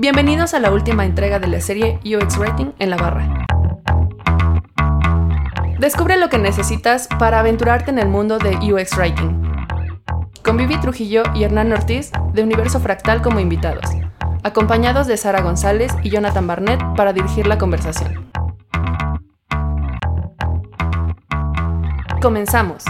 Bienvenidos a la última entrega de la serie UX Writing en la barra. Descubre lo que necesitas para aventurarte en el mundo de UX Writing. Con Vivi Trujillo y Hernán Ortiz de Universo Fractal como invitados, acompañados de Sara González y Jonathan Barnett para dirigir la conversación. Comenzamos.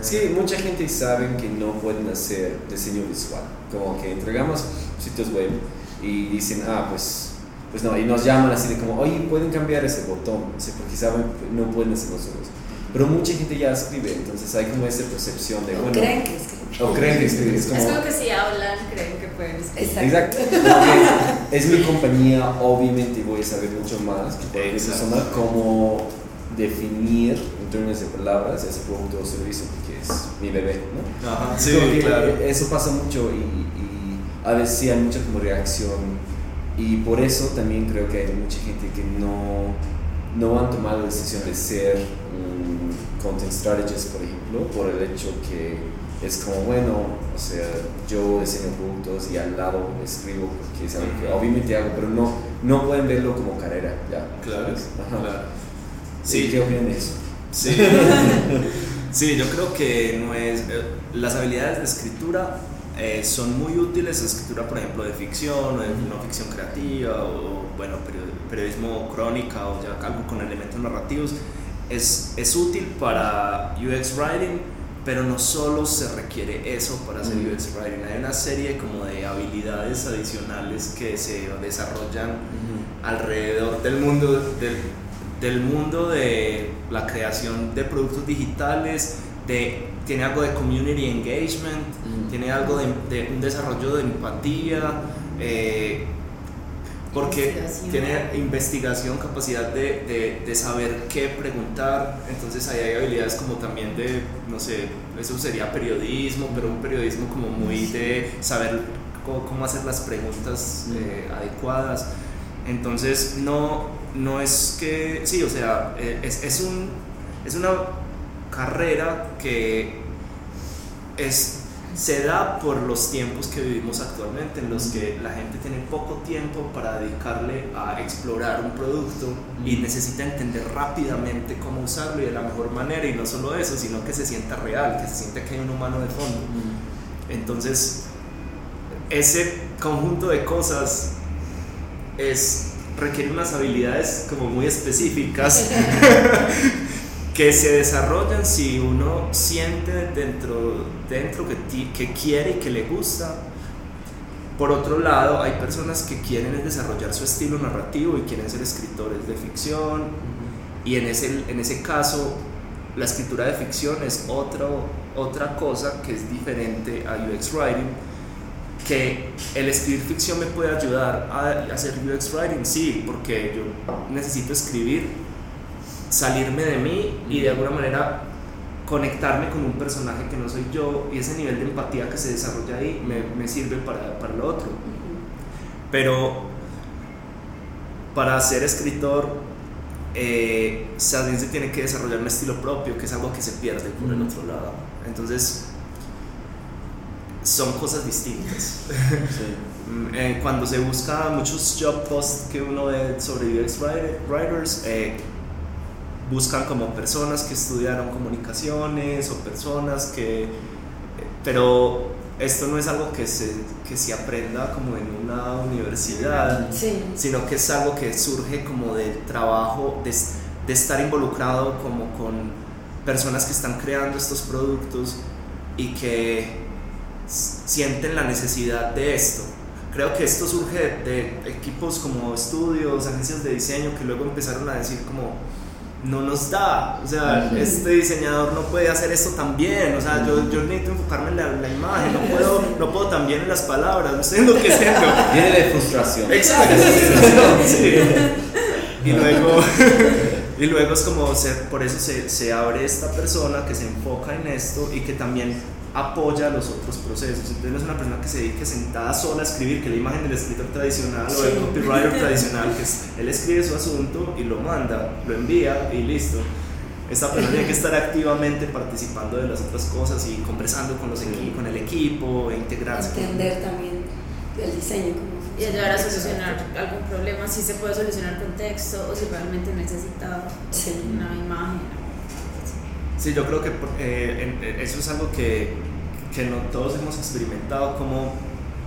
Sí, mucha gente sabe que no pueden hacer diseño visual. Como que entregamos sitios web y dicen, ah, pues, pues no, y nos llaman así de como, oye, pueden cambiar ese botón, porque saben, no pueden hacer nosotros. Pero mucha gente ya escribe, entonces hay como esa percepción de, o bueno. creen que escriben. O creen que escriben. Es como, Es como que si hablan, creen que pueden escribir. Exacto. Porque es mi compañía, obviamente voy a saber mucho más que cualquier persona cómo definir términos de palabras ese producto o servicio porque es mi bebé, ¿no? Ajá, sí, claro. Eso pasa mucho y, y a veces sí hay mucha como reacción y por eso también creo que hay mucha gente que no, no han tomado la decisión de ser un content strategist, por ejemplo, por el hecho que es como, bueno, o sea, yo diseño productos y al lado escribo porque es algo que obviamente hago, pero no, no pueden verlo como carrera, ya. Claro, ¿sabes? Ajá. claro. Sí. Sí. ¿Qué opinan de eso? Sí. sí, yo creo que no es, eh, las habilidades de escritura eh, son muy útiles, escritura por ejemplo de ficción o de no ficción creativa o bueno, perio- periodismo crónica o ya algo con elementos narrativos. Es, es útil para UX Writing, pero no solo se requiere eso para hacer Ujú. UX Writing. Hay una serie como de habilidades adicionales que se desarrollan alrededor del mundo del, del mundo de la creación de productos digitales de tiene algo de community engagement Mm. tiene algo de, de un desarrollo de empatía eh, porque Investigación. tiene investigación capacidad de, de, de saber qué preguntar entonces ahí hay habilidades como también de no sé eso sería periodismo pero un periodismo como muy de saber cómo, cómo hacer las preguntas eh, adecuadas entonces no, no es que, sí, o sea, eh, es, es, un, es una carrera que es, se da por los tiempos que vivimos actualmente, en los que la gente tiene poco tiempo para dedicarle a explorar un producto y necesita entender rápidamente cómo usarlo y de la mejor manera, y no solo eso, sino que se sienta real, que se sienta que hay un humano de fondo. Entonces, ese conjunto de cosas es, requiere unas habilidades como muy específicas que se desarrollan si uno siente dentro, dentro que, ti- que quiere y que le gusta. Por otro lado, hay personas que quieren es desarrollar su estilo narrativo y quieren ser escritores de ficción. Y en ese, en ese caso la escritura de ficción es otro, otra cosa que es diferente a UX Writing que el escribir ficción me puede ayudar a hacer UX Writing, sí, porque yo necesito escribir, salirme de mí y de alguna manera conectarme con un personaje que no soy yo y ese nivel de empatía que se desarrolla ahí me, me sirve para, para lo otro. Pero para ser escritor eh, también se tiene que desarrollar un estilo propio, que es algo que se pierde por el otro lado. Entonces, son cosas distintas. Sí. Mm, eh, cuando se busca muchos job posts que uno ve sobre UX writer- writers, eh, buscan como personas que estudiaron comunicaciones o personas que... eh, pero esto no es algo que se, que se aprenda como en una universidad, Sí. sino que es algo que surge como del trabajo, de, de estar involucrado como con personas que están creando estos productos y que sienten la necesidad de esto. Creo que esto surge de, de equipos como estudios, agencias de diseño que luego empezaron a decir como no nos da, o sea, este diseñador no puede hacer esto tan bien, o sea, yo, yo necesito enfocarme en la, la imagen, no puedo, no puedo tan bien en las palabras, me estoy enloqueciendo. Viene de frustración. Exacto. sí. Y luego, y luego es como, se- por eso se, se abre esta persona que se enfoca en esto y que también apoya los otros procesos. Entonces no es una persona que se dedique sentada sola a escribir, que la imagen del escritor tradicional o del copywriter tradicional, que es, él escribe su asunto y lo manda, lo envía y listo. Esta persona tiene que estar activamente participando de las otras cosas y conversando con, los con el equipo, e integrarse. Entender también el diseño. y ayudar a solucionar algún problema, si se puede solucionar con texto o si realmente necesita una imagen Sí, yo creo que eh, eso es algo que, que, no todos hemos experimentado, como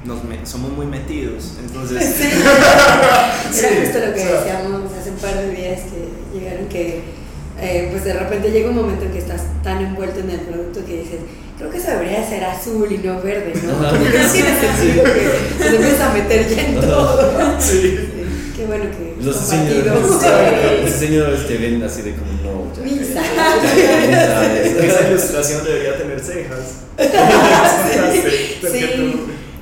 nos somos muy metidos. Entonces, sí. Era justo lo que decíamos hace un par de días que llegaron que eh, pues de repente llega un momento en que estás tan envuelto en el producto que dices, creo que eso debería ser azul y no verde, ¿no? Porque tiene sentido que se empieza a meter ya en todo. Sí. Qué bueno que. Los diseñadores, los diseñadores te ven así de como no. Misa. Esa ilustración debería tener cejas. sí,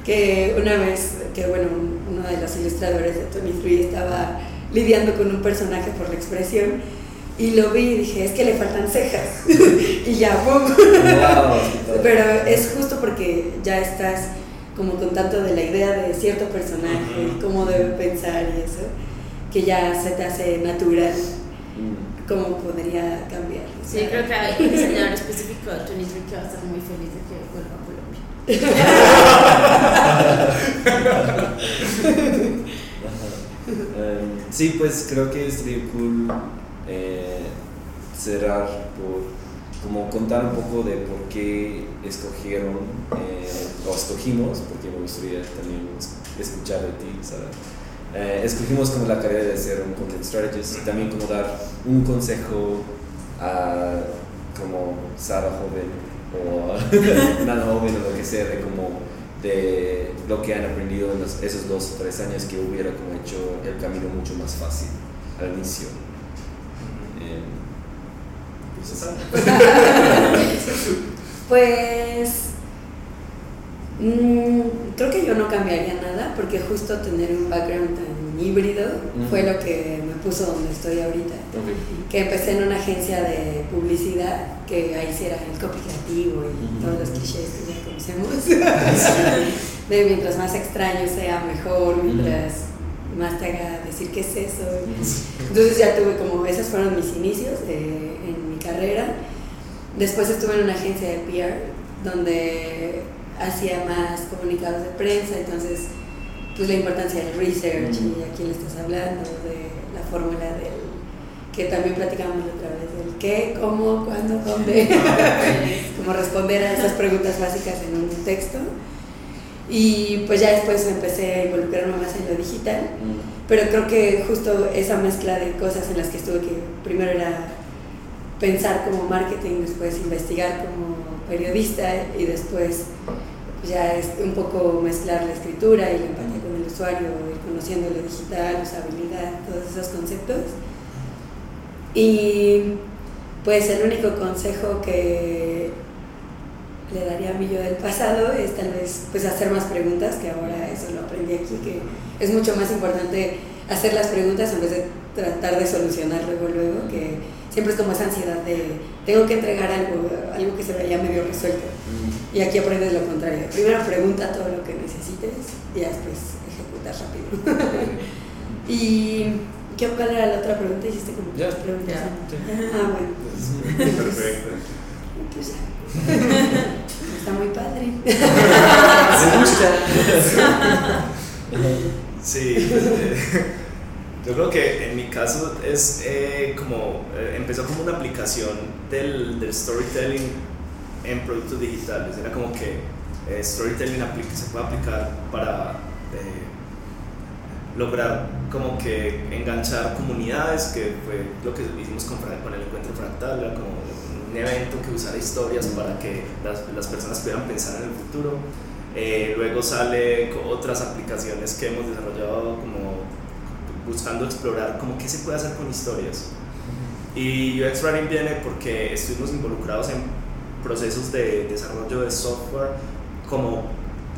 que una vez, que bueno, uno de los ilustradores de Tony Free estaba lidiando con un personaje por la expresión y lo vi y dije, es que le faltan cejas. y ya, ¡pum! Pero es justo porque ya estás como con tanto de la idea de cierto personaje y cómo debe pensar y eso, que ya se te hace natural mm. cómo podría cambiar. Sí, creo que hay un diseñador específico de Tony que va a estar muy feliz de que vuelva a Colombia. Em, sí, pues creo que sería cool eh, cerrar por como contar un poco de por qué escogieron eh, o escogimos, porque me gustaría también escuchar de ti, Sara. Eh, escogimos como la carrera de ser un content strategist y también como dar un consejo a como Sara joven o nada joven o lo que sea de como de lo que han aprendido en esos dos o tres años que hubiera como hecho el camino mucho más fácil al inicio. pues mm, creo que yo no cambiaría nada porque justo tener un background tan híbrido fue lo que me puso donde estoy ahorita. Que empecé en una agencia de publicidad que ahí sí era el copy creativo y todos los clichés que ya conocemos. de mientras más extraño sea mejor, mientras más te haga decir qué es eso. Entonces ya tuve como, esos fueron mis inicios en mi carrera. Después estuve en una agencia de PR donde hacía más comunicados de prensa, entonces pues la importancia del research y a quién le estás hablando, de la fórmula del que también platicamos otra vez, del qué, cómo, cuándo, dónde, como responder a esas preguntas básicas en un texto. Y pues ya después empecé a involucrarme más en lo digital, mm. pero creo que justo esa mezcla de cosas en las que estuve, que primero era pensar como marketing, después investigar como periodista y después ya es un poco mezclar la escritura y la empatía con el usuario, ir conociendo lo digital, usabilidad, todos esos conceptos. Y pues el único consejo que le daría a mí yo del pasado es tal vez pues hacer más preguntas, que ahora eso lo aprendí aquí, que es mucho más importante hacer las preguntas en vez de tratar de solucionar luego, luego, que siempre es como esa ansiedad de tengo que entregar algo, algo que se vea medio resuelto. Y aquí aprendes lo contrario. Primero pregunta todo lo que necesites y después ejecutas rápido. y ¿qué cuál era la otra pregunta? Hiciste como ya. preguntas. Ah, bueno. Perfecto. Pues Está muy padre. Se gusta. sí. Yo creo que en mi caso es eh, como, eh, empezó como una aplicación del, del, storytelling en productos digitales. Era como que eh, storytelling se puede aplicar para lograr como que enganchar comunidades, que fue lo que hicimos con, con el encuentro fractal, era como un evento que usara historias para que las, las personas pudieran pensar en el futuro. luego sale otras aplicaciones que hemos desarrollado como buscando explorar como qué se puede hacer con historias. Y UX Writing viene porque estuvimos involucrados en procesos de desarrollo de software como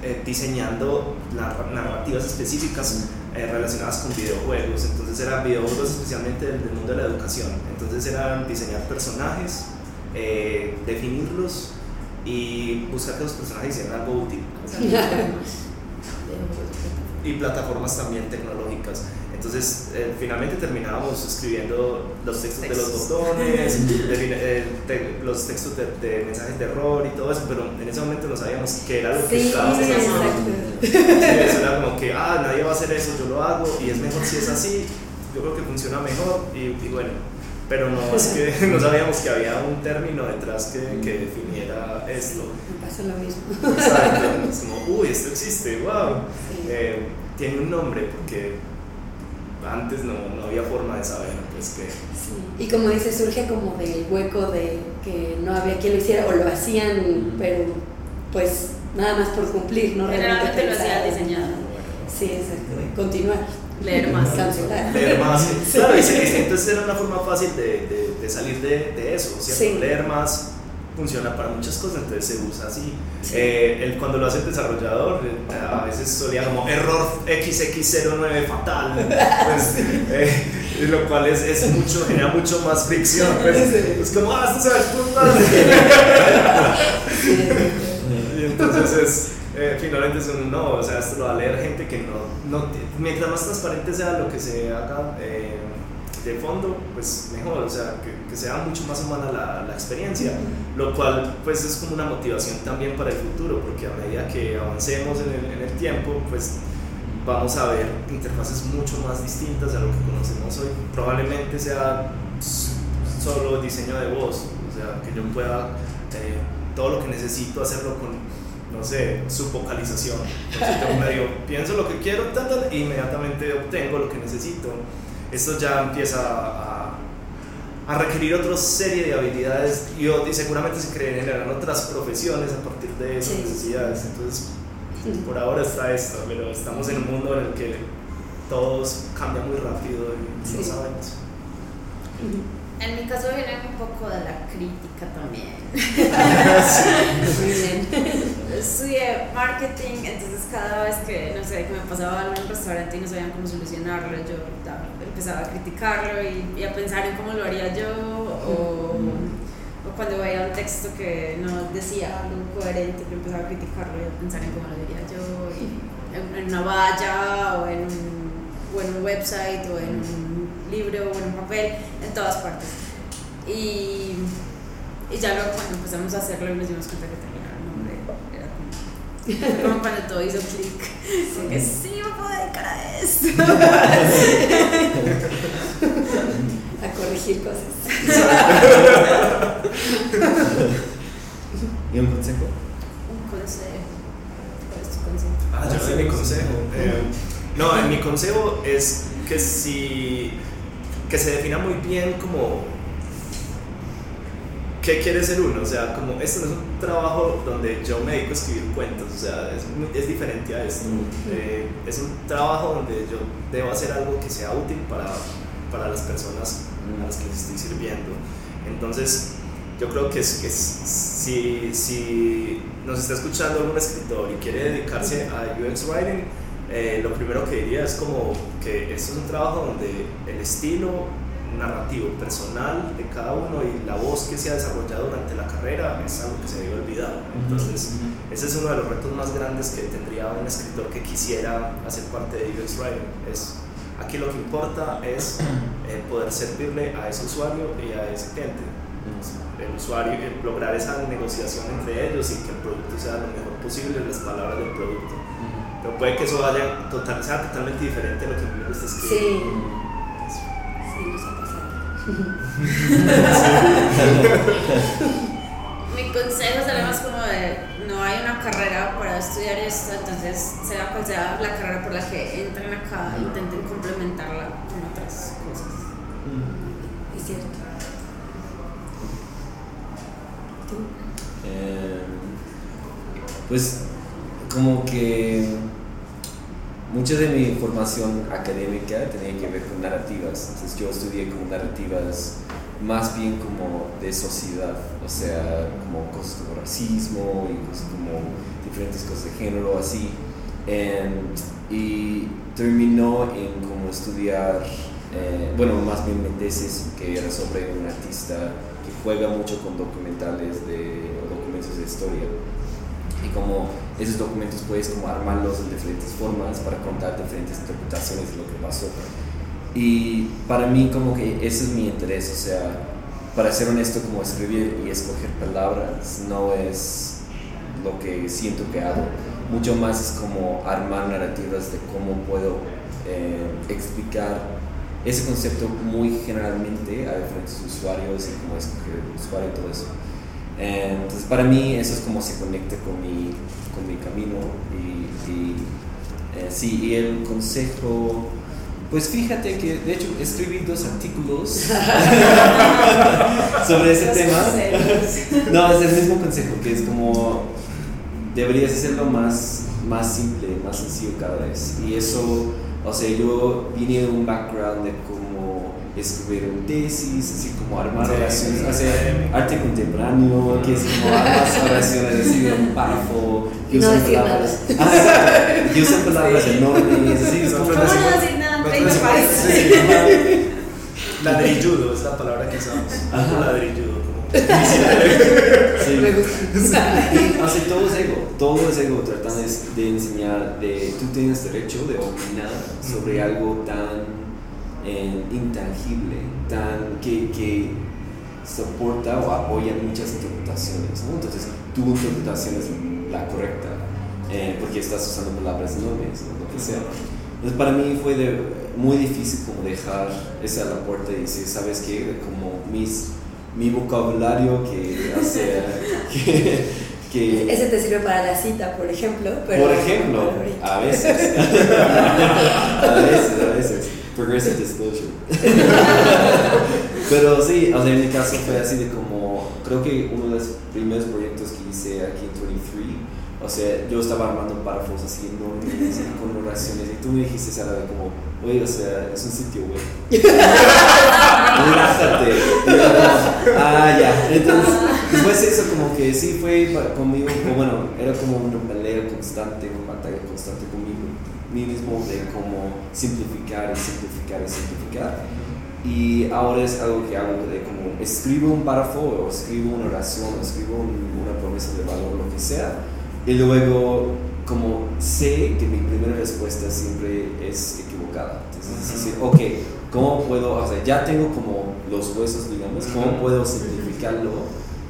eh, diseñando narrativas específicas eh, relacionadas con videojuegos. Entonces eran videojuegos especialmente del, mundo de la educación. Entonces eran diseñar personajes, eh, definirlos y buscar que los personajes hicieran algo útil. y plataformas también tecnológicas. Entonces, eh, finalmente terminábamos escribiendo los textos, de los botones, eh, los textos de, mensajes de error y todo eso, pero en ese momento no sabíamos qué era lo que sí, estábamos haciendo. Eso era como que, ah, nadie va a hacer eso, yo lo hago y es mejor si es así, yo creo que funciona mejor y, bueno, pero no, es que no sabíamos que había un término detrás que, que definiera esto. Me pasa lo mismo. Exacto, es como, uy, esto existe, wow. Eh, tiene un nombre porque antes no, no, había forma de saber pues que sí. y como dice surge como del hueco de que no había quien lo hiciera o lo hacían pero pues nada más por cumplir no realmente lo hacía diseñado. Sí exacto continuar leer más. cancelar leer más. Claro entonces era una forma fácil de, de, de salir de, de eso ¿cierto? leer más funciona para muchas cosas, entonces se usa así. Eh, el, cuando lo hace el desarrollador, eh, a veces solía como error XX09 fatal, pues, eh, lo cual es, es, mucho, genera mucho más fricción. Pues, es como, ah, esto se va y entonces es, finalmente es un no, o sea, esto lo va a leer gente que no, no mientras más transparente sea lo que se haga de fondo, pues mejor, o sea, que, que sea mucho más humana la, la, experiencia, lo cual pues es como una motivación también para el futuro, porque a medida que avancemos en el, en el tiempo, pues vamos a ver interfaces mucho más distintas a lo que conocemos hoy. Probablemente sea solo diseño de voz, o sea, que yo pueda eh, todo lo que necesito hacerlo con no sé, su vocalización. Entonces yo medio pienso lo que quiero, e inmediatamente obtengo lo que necesito esto ya empieza a, a requerir otra serie de habilidades y, y seguramente se generan otras profesiones a partir de esas necesidades. Entonces, por ahora está esto, pero estamos en un mundo en el que todos cambian muy rápido y sí. no sabemos. En mi caso viene un poco de la crítica también. Estudié marketing, entonces cada vez que, no sé, que me pasaba algo en un restaurante y no sabían cómo solucionarlo, yo empezaba a criticarlo y, a pensar en cómo lo haría yo o, cuando veía un texto que no decía algo coherente, yo empezaba a criticarlo y a pensar en cómo lo diría yo en, una valla o en, un, o un website o en un libro o en un papel, en todas partes. Y, ya luego cuando empezamos a hacerlo nos dimos cuenta que tenía cuando todo hizo clic, sí. que sí, me puedo dedicar a esto. a corregir cosas. ¿Y un consejo? Un consejo. ¿Cuál es tu consejo? Ah, yo sé mi consejo. Eh, no, mi consejo es que si que se defina muy bien como qué quiere ser uno, o sea, como esto no es un trabajo donde yo me dedico a escribir cuentos, o sea, es, es diferente a esto, eh, es un trabajo donde yo debo hacer algo que sea útil para, para las personas a las que les estoy sirviendo. Entonces, yo creo que, es, que si, si nos está escuchando algún escritor y quiere dedicarse a UX Writing, eh, lo primero que diría es como que esto es un trabajo donde el estilo narrativo personal de cada uno y la voz que se ha desarrollado durante la carrera es algo que se debe olvidar. Entonces, ese es uno de los retos más grandes que tendría un escritor que quisiera hacer parte de UX Writing. Es, aquí lo que importa es eh, poder servirle a ese usuario y a ese cliente. El usuario, lograr esa negociación entre ellos y que el producto sea lo mejor posible, las palabras del producto. Pero puede que eso vaya total, sea totalmente diferente a lo que me gusta escribir. Sí. Mi consejo sería más como de no hay una carrera para estudiar esto, entonces sea cual sea la carrera por la que entren acá, intenten complementarla con otras cosas. Es cierto. ¿Tú? Eh, pues como que mucha de mi formación académica tenía que ver con narrativas. Entonces yo estudié como narrativas más bien como de sociedad, o sea, como cosas como racismo y cosas como diferentes cosas de género, así. Em, y terminó en como estudiar, eh, bueno, más bien mi tesis, que era sobre un artista que juega mucho con documentales de documentos de historia. Y como esos documentos puedes como armarlos de diferentes formas para contar diferentes interpretaciones de lo que pasó. Y para mí como que ese es mi interés, o sea, para ser honesto, como escribir y escoger palabras no es lo que siento que hago. Mucho más es como armar narrativas de cómo puedo eh, explicar ese concepto muy generalmente a diferentes usuarios y cómo escoger el usuario y todo eso. Eh, entonces para mí eso es como se conecta con mi, con mi camino y, y eh, sí, y el consejo pues fíjate que de hecho escribí dos artículos sobre ese tema. No, es el mismo consejo, que es como deberías hacerlo más, más simple, más sencillo cada vez. Y eso, o sea, yo vine de un background de un tesis, así como armar oraciones, hacer arte contemporáneo, que es como armar oraciones, así un párrafo, que usan palabras, que usan palabras enormes, así, ¿Cómo no decir nada? Ladrilludo es la palabra que usamos. Ladrilludo. Sí. Me gusta. todo es ego, todo es ego, tratando de, enseñar de tú tienes derecho de opinar sobre algo tan eh, intangible, tan que, que soporta o apoya muchas interpretaciones. ¿no? Entonces, tu interpretación es la correcta, eh, porque estás usando palabras enormes o lo que sea. Entonces para mí fue de, muy difícil como dejar esa la puerta y decir, ¿sabes qué? Como mis, mi vocabulario que hace... que, que, Ese te sirve para la cita, por ejemplo. Pero por ejemplo, a veces. a veces, a veces. Progressive disclosure. pero sí, o sea, en mi caso fue así de como, creo que uno de los primeros proyectos que hice aquí en 23 o sea, yo estaba armando párrafos así enormes con oraciones y tú me dijiste, Sara, como, oye, o sea, es un sitio web. Relájate. ah, ya. Entonces, después eso como que sí fue conmigo, bueno, era como una pelea constante, una batalla constante conmigo mismo de cómo simplificar y simplificar y simplificar. Y ahora es algo que hago de como escribo un párrafo o escribo una oración o escribo una promesa de valor, lo que sea y luego, como sé que mi primera respuesta siempre es equivocada. Entonces, es decir, ok, ¿cómo puedo, o sea, ya tengo como los huesos, digamos, ¿cómo puedo simplificarlo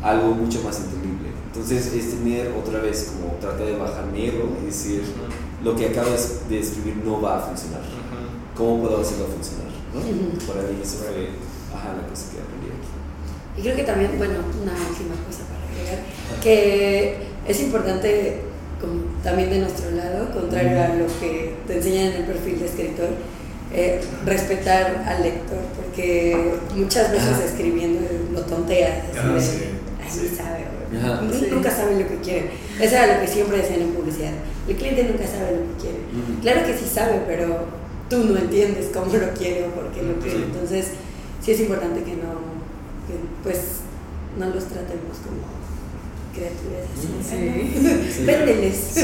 a algo mucho más entendible? Entonces, es tener otra vez como tratar de bajar mi ego y decir, lo que acabo de escribir no va a funcionar. ¿Cómo puedo hacerlo funcionar? ¿no? Para mí eso fue ajá, la cosa que aprendí aquí. Y creo que también, bueno, una última cosa para agregar, que es importante como también de nuestro lado, contrario a lo que te enseñan en el perfil de escritor, eh, respetar al lector, porque muchas veces escribiendo lo tonteas, así sabe, nunca saben lo que quieren. Eso era lo que siempre decían en publicidad. El cliente nunca sabe lo que quiere. Claro que sí sabe, pero tú no entiendes cómo lo quiere o por qué lo quiere. Entonces, sí es importante que no, que, pues, no los tratemos como criaturas así. Sí. Véndeles. Sí,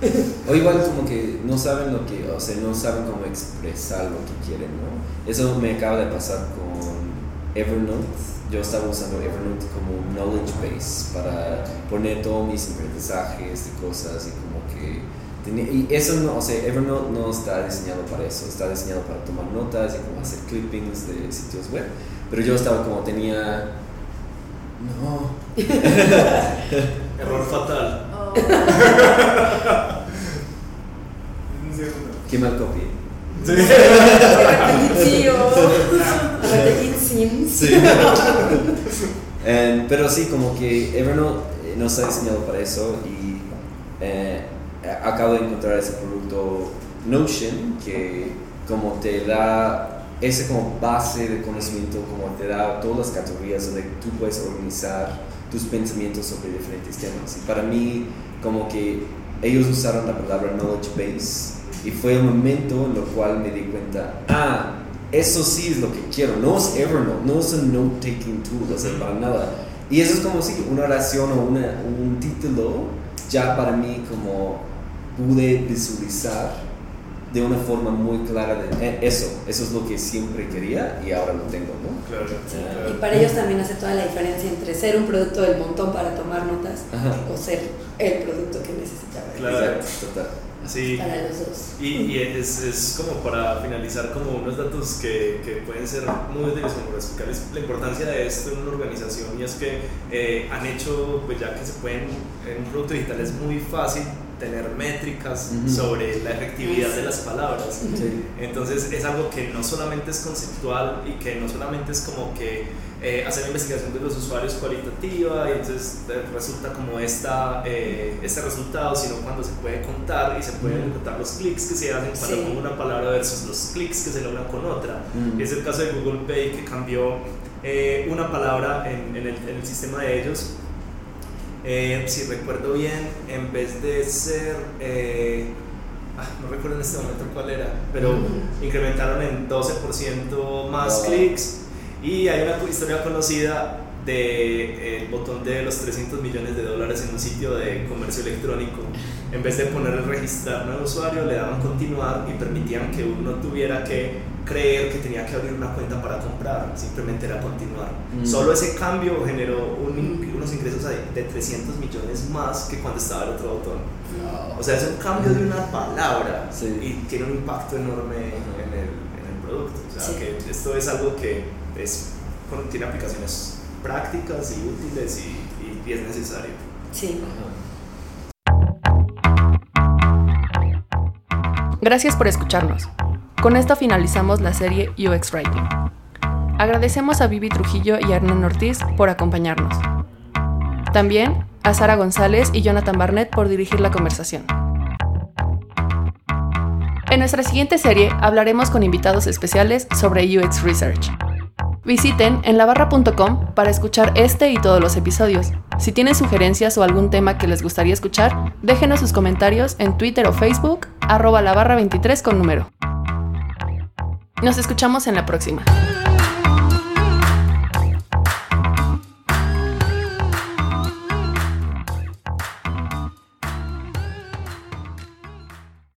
O igual como que no saben lo que, o sea, no saben cómo expresar lo que quieren, ¿no? Eso me acaba de pasar con Evernote. Yo estaba usando Evernote como un knowledge base para poner todos mis aprendizajes de cosas y como que y eso no, o sea, Evernote no está diseñado para eso, está diseñado para tomar notas y como hacer clippings de sitios web. Pero yo estaba como tenía no. Error fatal. Oh. Qué mal copy. Sí. sí. pero sí, como que Evernote eh, no está diseñado para eso y eh, acabo de encontrar ese producto Notion que como te da ese como base de conocimiento, como te da todas las categorías donde tú puedes organizar tus pensamientos sobre diferentes temas. Y para mí, como que ellos usaron la palabra knowledge base y fue el momento en el cual me di cuenta, ah, eso sí es lo que quiero, no es Evernote, no es un note-taking tool, o sea, para nada. Y eso es como si una oración o una, un título, ya para mí como pude visualizar de una forma muy clara de eh, eso, eso es lo que siempre quería y ahora lo tengo, ¿no? Claro, Y para ellos también hace toda la diferencia entre ser un producto del montón para tomar notas o ser el producto que necesitaba. Claro, Exacto, total. Sí. Para los dos. Y, y es, es, como para finalizar como unos datos que, que pueden ser muy útiles como para explicarles la importancia de esto en una organización y es que eh, han hecho, pues ya que se pueden, en un producto digital es muy fácil tener métricas sobre la efectividad de las palabras. Entonces es algo que no solamente es conceptual y que no solamente es como que eh, hacer la investigación de los usuarios cualitativa y entonces eh, resulta como esta, eh, este resultado, sino cuando se puede contar y se pueden contar los clics que se hacen cuando sí. una palabra versus los clics que se logran con otra. Es el caso de Google Pay que cambió una palabra en, en, el, en el sistema de ellos eh, si recuerdo bien, en vez de ser, eh, ah, no recuerdo en este momento cuál era, pero incrementaron en 12% más clics y hay una historia conocida del de, botón de los 300 millones de dólares en un sitio de comercio electrónico. En vez de poner el registrar nuevo usuario, le daban continuar y permitían que uno tuviera que creer que tenía que abrir una cuenta para comprar, simplemente era continuar. Mm. Solo ese cambio generó un, unos ingresos de 300 millones más que cuando estaba el otro botón. O sea, es un cambio de una palabra sí. y tiene un impacto enorme en el, en el producto. O sea, sí. que esto es algo que es, tiene aplicaciones prácticas y útiles y, y, y es necesario. Sí. Gracias por escucharnos. Con esto finalizamos la serie UX Writing. Agradecemos a Vivi Trujillo y a Hernán Ortiz por acompañarnos. También a Sara González y Jonathan Barnett por dirigir la conversación. En nuestra siguiente serie hablaremos con invitados especiales sobre UX Research. Visiten en labarra.com para escuchar este y todos los episodios. Si tienen sugerencias o algún tema que les gustaría escuchar, déjenos sus comentarios en Twitter o Facebook, arroba la barra 23 con número. Nos escuchamos en la próxima.